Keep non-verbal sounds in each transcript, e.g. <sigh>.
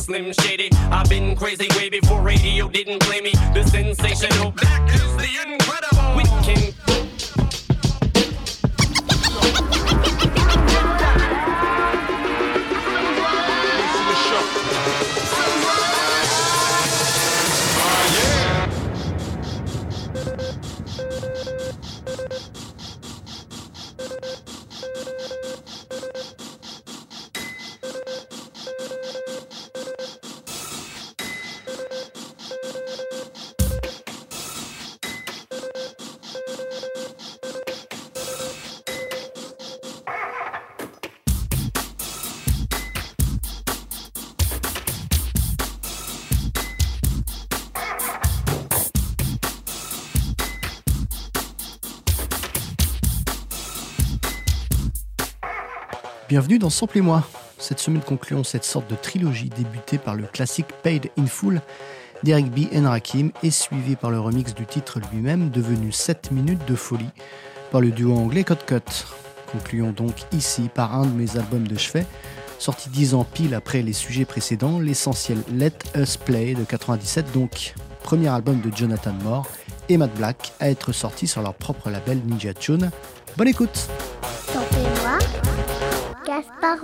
Slim Shady. I've been crazy way before radio didn't play me. The sensational, that is the incredible. We can Bienvenue dans Sample et moi. Cette semaine concluons cette sorte de trilogie débutée par le classique Paid in Full d'Eric B. and Rakim et suivie par le remix du titre lui-même devenu 7 minutes de folie par le duo anglais Cut Cut. Concluons donc ici par un de mes albums de chevet, sorti 10 ans pile après les sujets précédents, l'essentiel Let Us Play de 97, donc premier album de Jonathan Moore et Matt Black à être sorti sur leur propre label Ninja Tune. Bonne écoute! Gaspard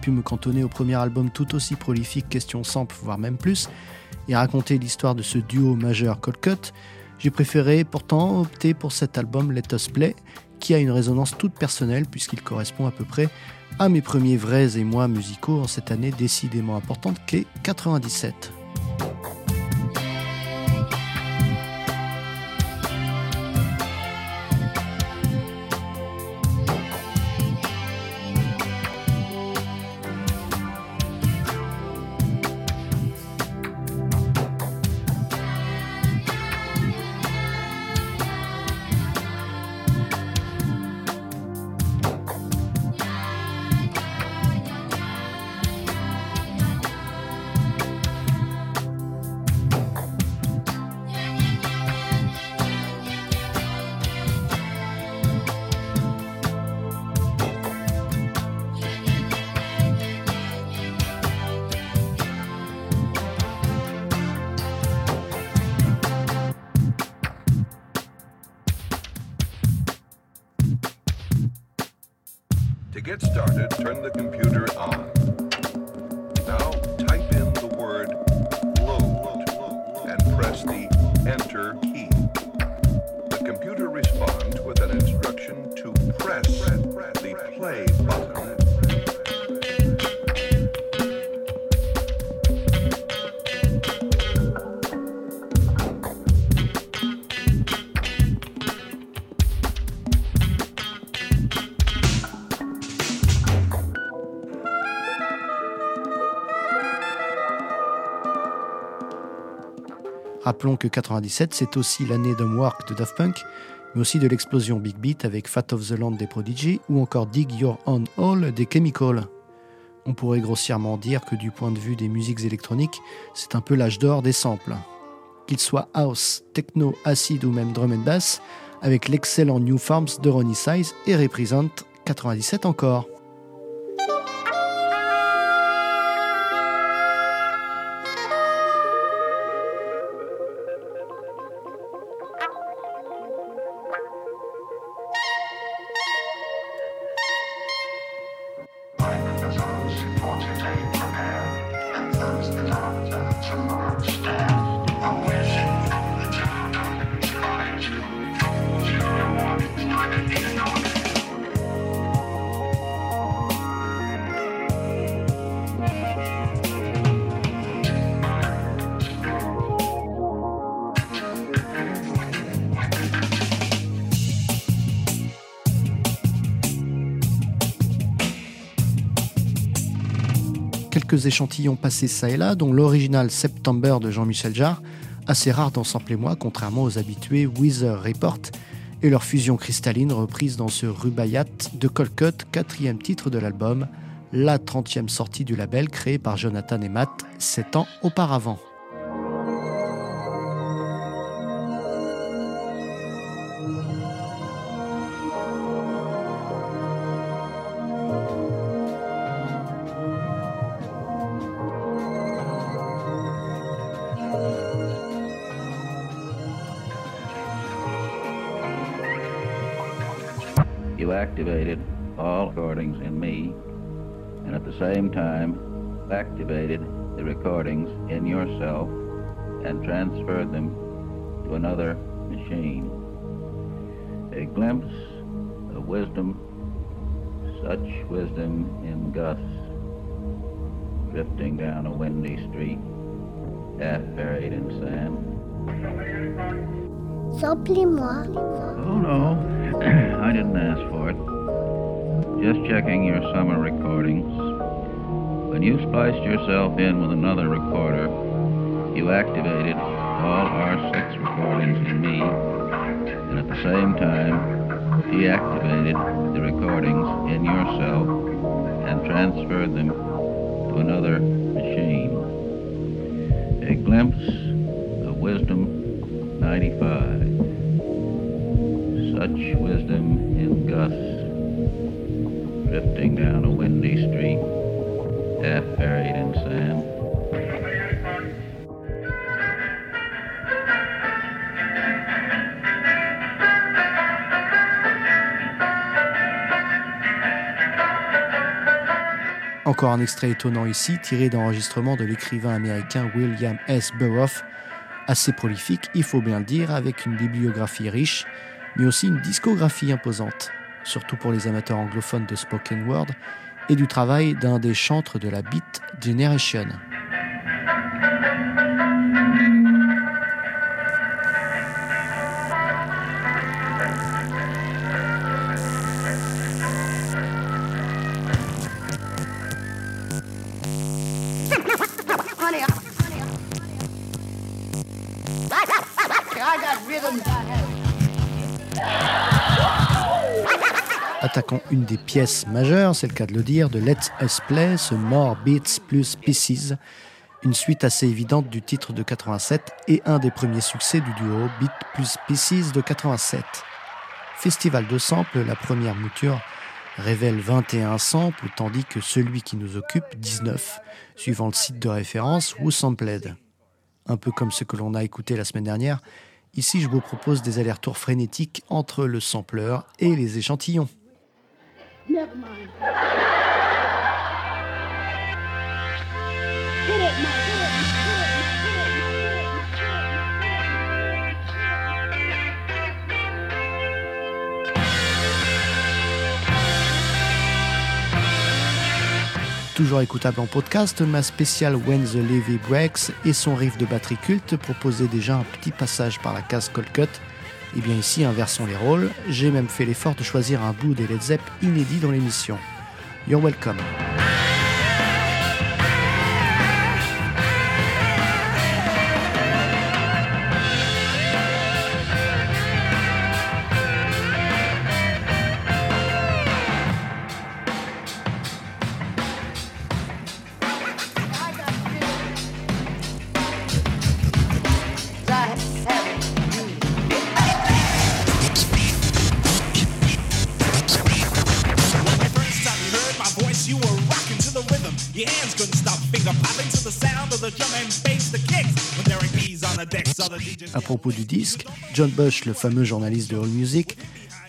Pu me cantonner au premier album tout aussi prolifique, question simple, voire même plus, et raconter l'histoire de ce duo majeur Colcut. J'ai préféré pourtant opter pour cet album Let Us Play, qui a une résonance toute personnelle puisqu'il correspond à peu près à mes premiers vrais émois musicaux en cette année décidément importante qu'est 97. Rappelons que 97, c'est aussi l'année d'Homework de Daft Punk, mais aussi de l'explosion Big Beat avec Fat of the Land des Prodigy ou encore Dig Your Own Hole des Chemical. On pourrait grossièrement dire que du point de vue des musiques électroniques, c'est un peu l'âge d'or des samples. Qu'ils soient house, techno, acid ou même drum and bass, avec l'excellent New Farms de Ronnie Size et Represent 97 encore. Échantillons passés ça et là, dont l'original September de Jean-Michel Jarre, assez rare dans Sample et moi, contrairement aux habitués Weather Report et leur fusion cristalline reprise dans ce Rubaiyat de Colcut, quatrième titre de l'album, la 30e sortie du label créé par Jonathan et Matt sept ans auparavant. You activated all recordings in me and at the same time activated the recordings in yourself and transferred them to another machine. A glimpse of wisdom, such wisdom in gusts, drifting down a windy street, half buried in sand. Samplez-moi. Oh no, <clears throat> I didn't ask for it. Just checking your summer recordings. When you spliced yourself in with another recorder, you activated all our six recordings in me, and at the same time, deactivated the recordings in yourself and transferred them to another machine. A glimpse of wisdom 95. Wisdom in gusts drifting down a windy half buried in sand. Encore un extrait étonnant ici, tiré d'enregistrements de l'écrivain américain William S. Burroughs, assez prolifique, il faut bien le dire, avec une bibliographie riche, mais aussi une discographie imposante, surtout pour les amateurs anglophones de spoken word, et du travail d'un des chantres de la Beat Generation. Attaquons une des pièces majeures, c'est le cas de le dire, de Let's Us Play, ce More Beats plus Pieces, une suite assez évidente du titre de 87 et un des premiers succès du duo Beat plus Pieces de 87. Festival de samples, la première mouture révèle 21 samples, tandis que celui qui nous occupe 19, suivant le site de référence Who Sampled. Un peu comme ce que l'on a écouté la semaine dernière, ici je vous propose des allers-retours frénétiques entre le sampleur et les échantillons. Never mind. Toujours écoutable en podcast, ma spéciale When the Levy Breaks et son riff de batterie culte proposait déjà un petit passage par la case Cold Cut. Et bien ici, inversons les rôles, j'ai même fait l'effort de choisir un bout des Led Zepp inédit dans l'émission. You're welcome. Propos du disque, John Bush, le fameux journaliste de All Music,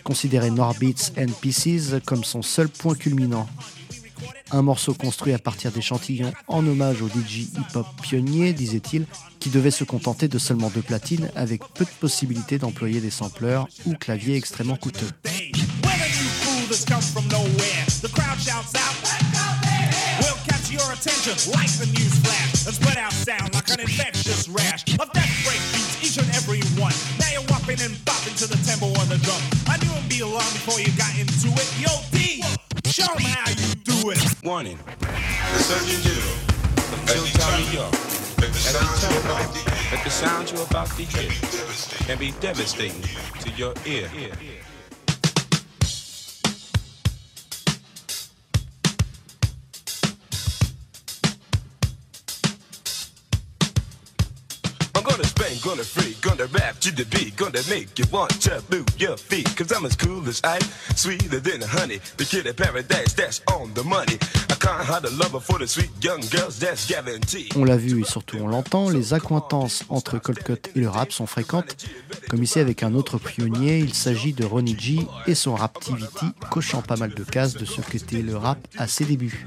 considérait More Beats and Pieces comme son seul point culminant. Un morceau construit à partir d'échantillons en hommage au DJ hip-hop pionnier, disait-il, qui devait se contenter de seulement deux platines avec peu de possibilités d'employer des sampleurs ou claviers extrêmement coûteux. Attention like the news flash and spread out sound like an infectious rash of death break beats, each and every one. Now you're whopping and bopping to the tempo on the drum. I knew it'd be long before you got into it. Yo, D, show 'em how you do it. Warning. The Surgeon General until Tommy York. And I tell them that the sound you're about to hear can be devastating to your ear. Gonna free, gonna rap to the beat, gonna make you want to move your feet. Cause I'm as cool as ice, sweeter than honey. The kid of paradise, that's on the money. I can't hide a lover for the sweet young girls, that's guaranteed. On l'a vu et surtout on l'entend, les accointances entre Colcott et le rap sont fréquentes. Comme ici avec un autre pionnier, il s'agit de Ronnie G et son Raptivity, cochant pas mal de cases de ce qu'était le rap à ses débuts.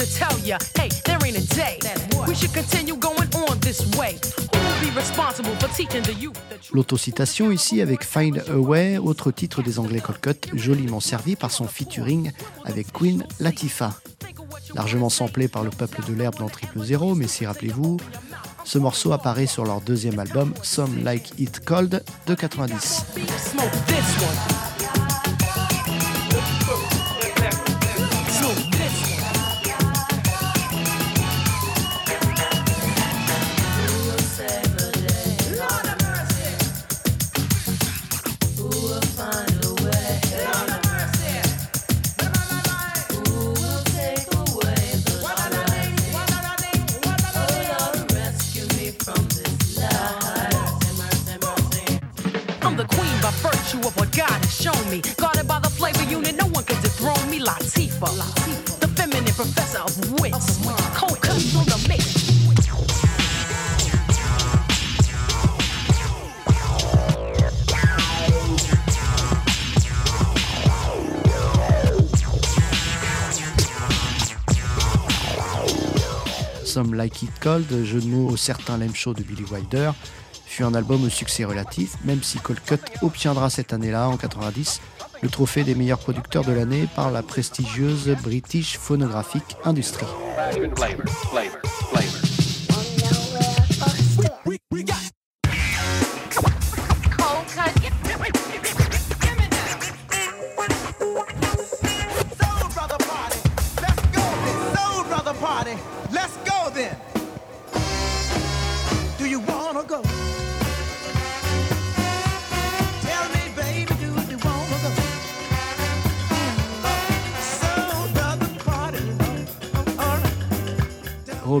of dawn, I'll wreck your mind. I make you feel like a superstar with big shit. L'autocitation ici avec Find a Way, autre titre des Anglais Colcott, joliment servi par son featuring avec Queen Latifah. Largement samplé par le peuple de l'herbe dans Triple Zero, mais si rappelez-vous, ce morceau apparaît sur leur deuxième album, Some Like It Cold, de 90. Cold, jeu de mots au certain Lame Show de Billy Wilder, fut un album au succès relatif, même si Colcut obtiendra cette année-là, en 90, le trophée des meilleurs producteurs de l'année par la prestigieuse British Phonographic Industry.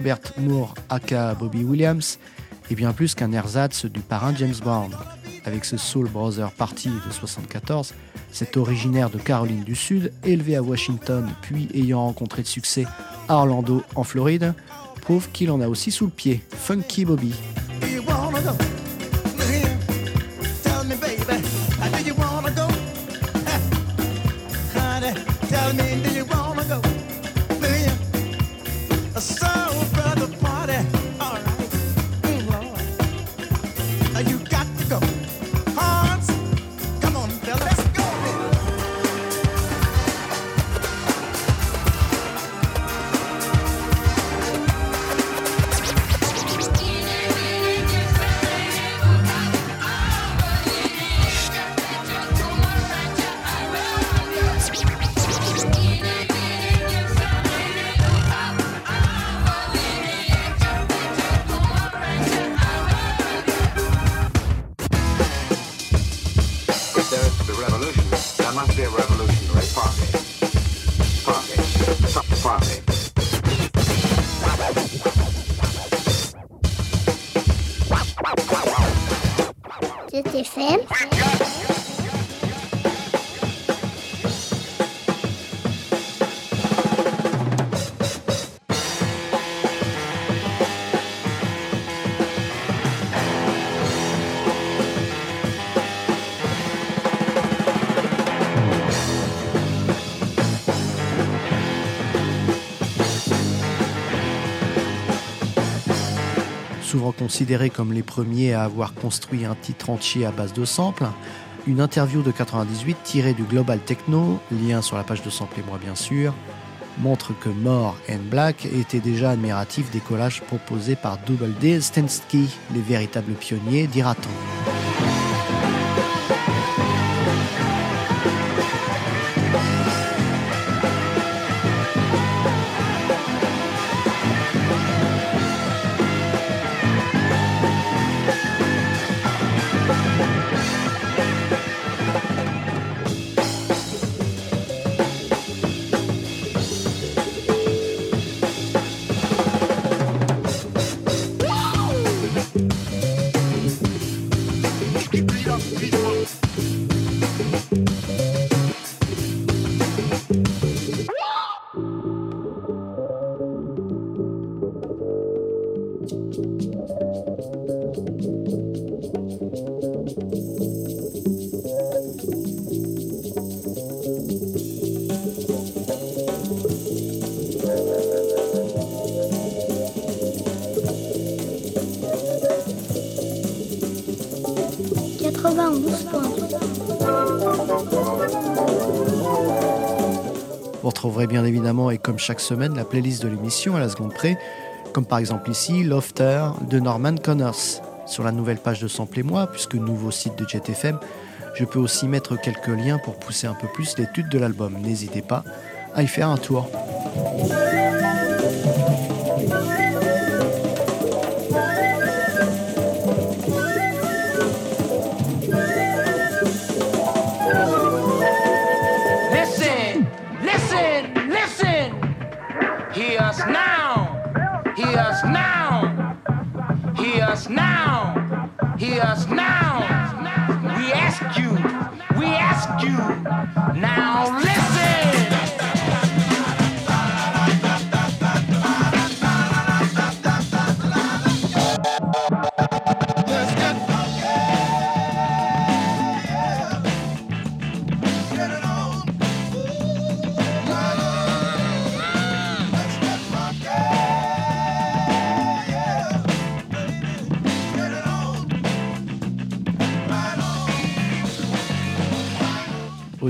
Robert Moore aka Bobby Williams est bien plus qu'un ersatz du parrain James Brown. Avec ce Soul Brother Party de 74, cet originaire de Caroline du Sud, élevé à Washington puis ayant rencontré de succès à Orlando en Floride, prouve qu'il en a aussi sous le pied. Funky Bobby. Positifim. Considérés comme les premiers à avoir construit un titre entier à base de samples. Une interview de 98 tirée du Global Techno, lien sur la page de sample et moi bien sûr, montre que More and Black était déjà admiratif des collages proposés par Double D les véritables pionniers dira-t-on. Vous retrouverez bien évidemment, et comme chaque semaine, la playlist de l'émission à la seconde près, comme par exemple ici, Lofter de Norman Connors. Sur la nouvelle page de Sample et moi, puisque nouveau site de JetFM, je peux aussi mettre quelques liens pour pousser un peu plus l'étude de l'album. N'hésitez pas à y faire un tour.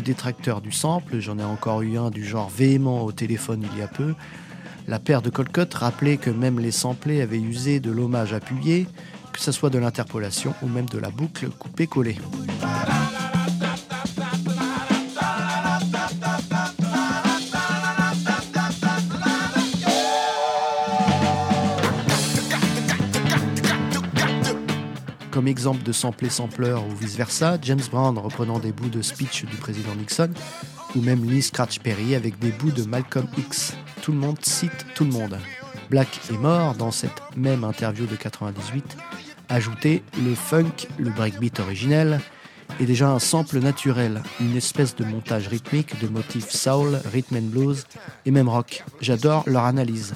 Détracteurs du sample, j'en ai encore eu un du genre véhément au téléphone il y a peu, la paire de Colcott rappelait que même les samplés avaient usé de l'hommage appuyé, que ce soit de l'interpolation ou même de la boucle coupée-collée. Exemple de sampler sampler ou vice-versa, James Brown reprenant des bouts de speech du président Nixon, ou même Lee Scratch Perry avec des bouts de Malcolm X. Tout le monde cite tout le monde. Black est mort dans cette même interview de 98. Ajouter le funk, le breakbeat originel, est déjà un sample naturel, une espèce de montage rythmique de motifs soul, rhythm and blues et même rock. J'adore leur analyse.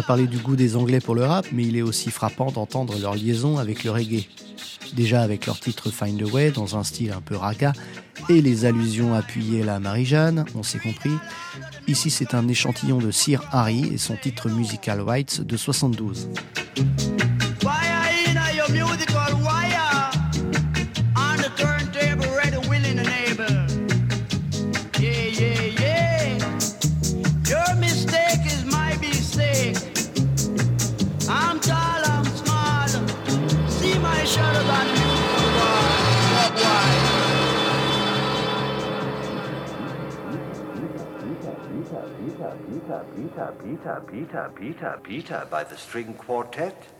A parlé du goût des Anglais pour le rap, mais il est aussi frappant d'entendre leur liaison avec le reggae. Déjà avec leur titre Find a Way dans un style un peu raga et les allusions appuyées à la Marie-Jeanne, on s'est compris. Ici, c'est un échantillon de Sir Harry et son titre musical Rights de 72. Peter, Peter, Peter, Peter, Peter, Peter by the string quartet.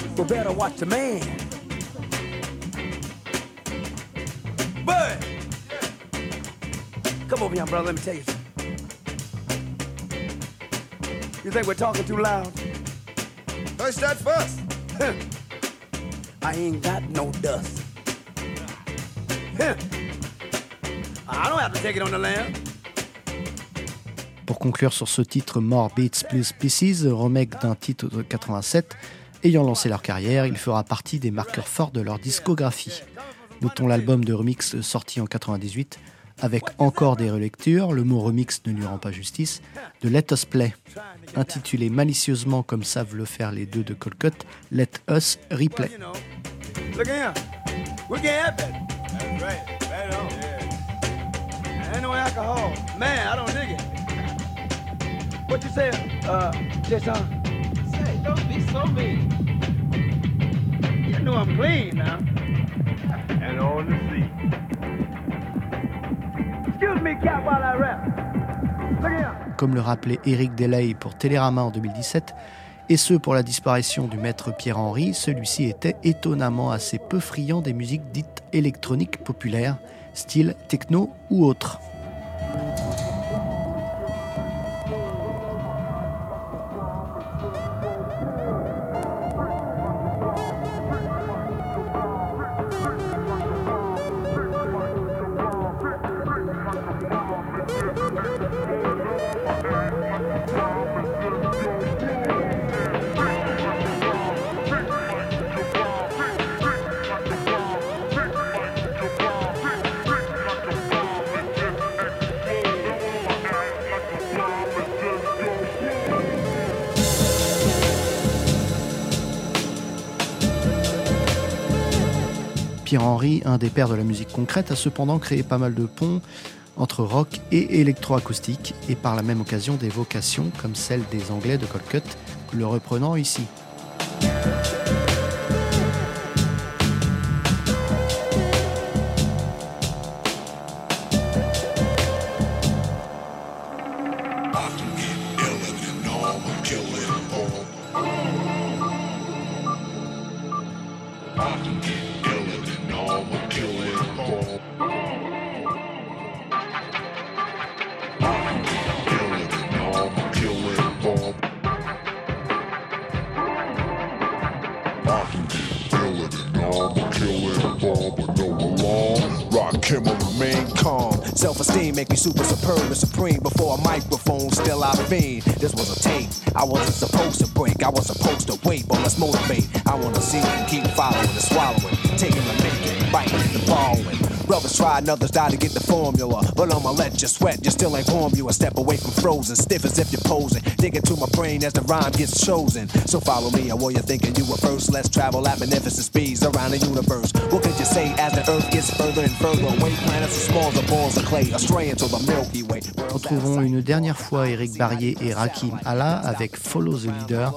let me tell you You think we're talking too loud? First that first. I ain't got no dust. <laughs> I don't have to take it on the land. Pour conclure sur ce titre More Beats Plus Pieces, remake d'un titre de 87, ayant lancé leur carrière, il fera partie des marqueurs forts de leur discographie. Notons l'album de remix sorti en 98 avec encore des relectures, le mot remix ne lui rend pas justice, de Let Us Play, intitulé malicieusement comme savent le faire les deux de Colcut, Let Us Replay. Say, don't be so mean. You know I'm clean now. And on the seat. Comme le rappelait Eric Delay pour Télérama en 2017, et ce pour la disparition du maître Pierre-Henri, celui-ci était étonnamment assez peu friand des musiques dites électroniques populaires, style techno ou autre. Pierre-Henry, un des pères de la musique concrète, a cependant créé pas mal de ponts entre rock et électroacoustique, et par la même occasion des vocations comme celle des Anglais de Colcut, le reprenant ici. Esteem make me super superb and supreme. Before a microphone, still I fiend. This was a tape. I wasn't supposed to break. I was supposed to wait, but let's motivate. I wanna see and keep following and swallowing, taking the making, biting the following. Brothers try and others die to get the formula. But I'ma let you sweat, you still ain't form you. A step away from frozen, stiff as if you're posing. Dig into my brain as the rhyme gets chosen. So follow me, and while you're thinking you were first, let's travel at magnificent speeds around the universe. What could you say as the earth gets further and further away? Planets as small as balls of clay, astray into the Milky Way. Retrouvons une dernière fois Eric Barrier et Rakim Allah avec Follow the Leader,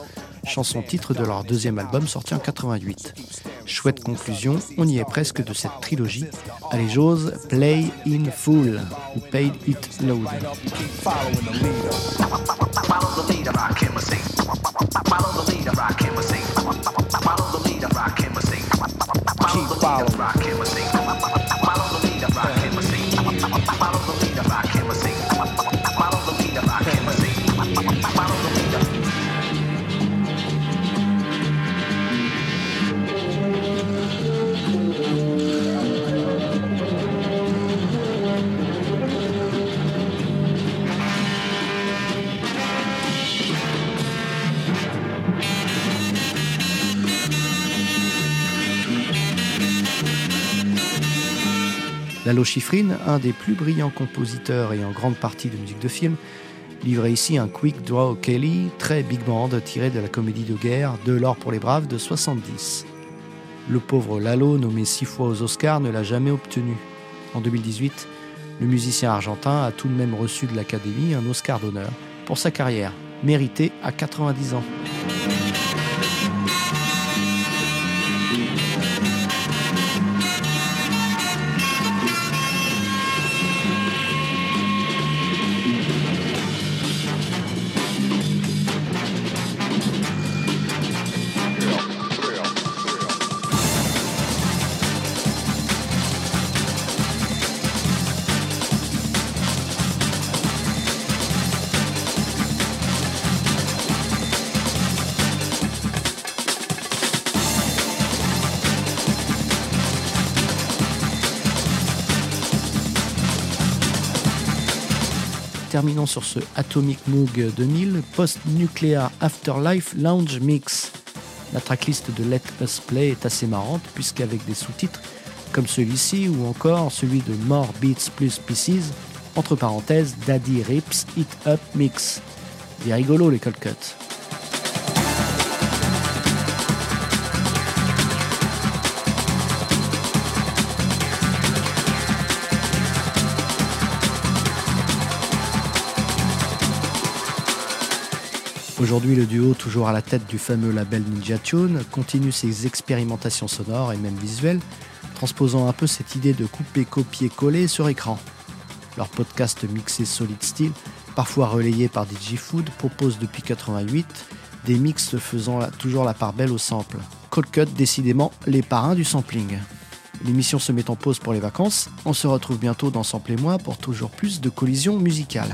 chanson titre de leur deuxième album sorti en 88. Chouette conclusion, on y est presque de cette trilogie. Allez j'ose, Play in Full ou Paid It Loud. Lalo Schifrin, un des plus brillants compositeurs et en grande partie de musique de film, livrait ici un Quick Draw Kelly, très big band tiré de la comédie de guerre De l'or pour les braves de 70. Le pauvre Lalo, nommé six fois aux Oscars, ne l'a jamais obtenu. En 2018, le musicien argentin a tout de même reçu de l'Académie un Oscar d'honneur pour sa carrière, méritée à 90 ans. Terminons sur ce Atomic Moog 2000 Post-Nuclear Afterlife Lounge Mix. La tracklist de Let Us Play est assez marrante puisqu'avec des sous-titres comme celui-ci ou encore celui de More Beats Plus Pieces, entre parenthèses Daddy Rips It Up Mix. Bien rigolo les cold cuts. Aujourd'hui, le duo, toujours à la tête du fameux label Ninja Tune, continue ses expérimentations sonores et même visuelles, transposant un peu cette idée de couper, copier, coller sur écran. Leur podcast mixé Solid Steel, parfois relayé par DJ Food, propose depuis 88 des mix faisant toujours la part belle au sample. Cold Cut, décidément les parrains du sampling. L'émission se met en pause pour les vacances. On se retrouve bientôt dans Sample et moi pour toujours plus de collisions musicales.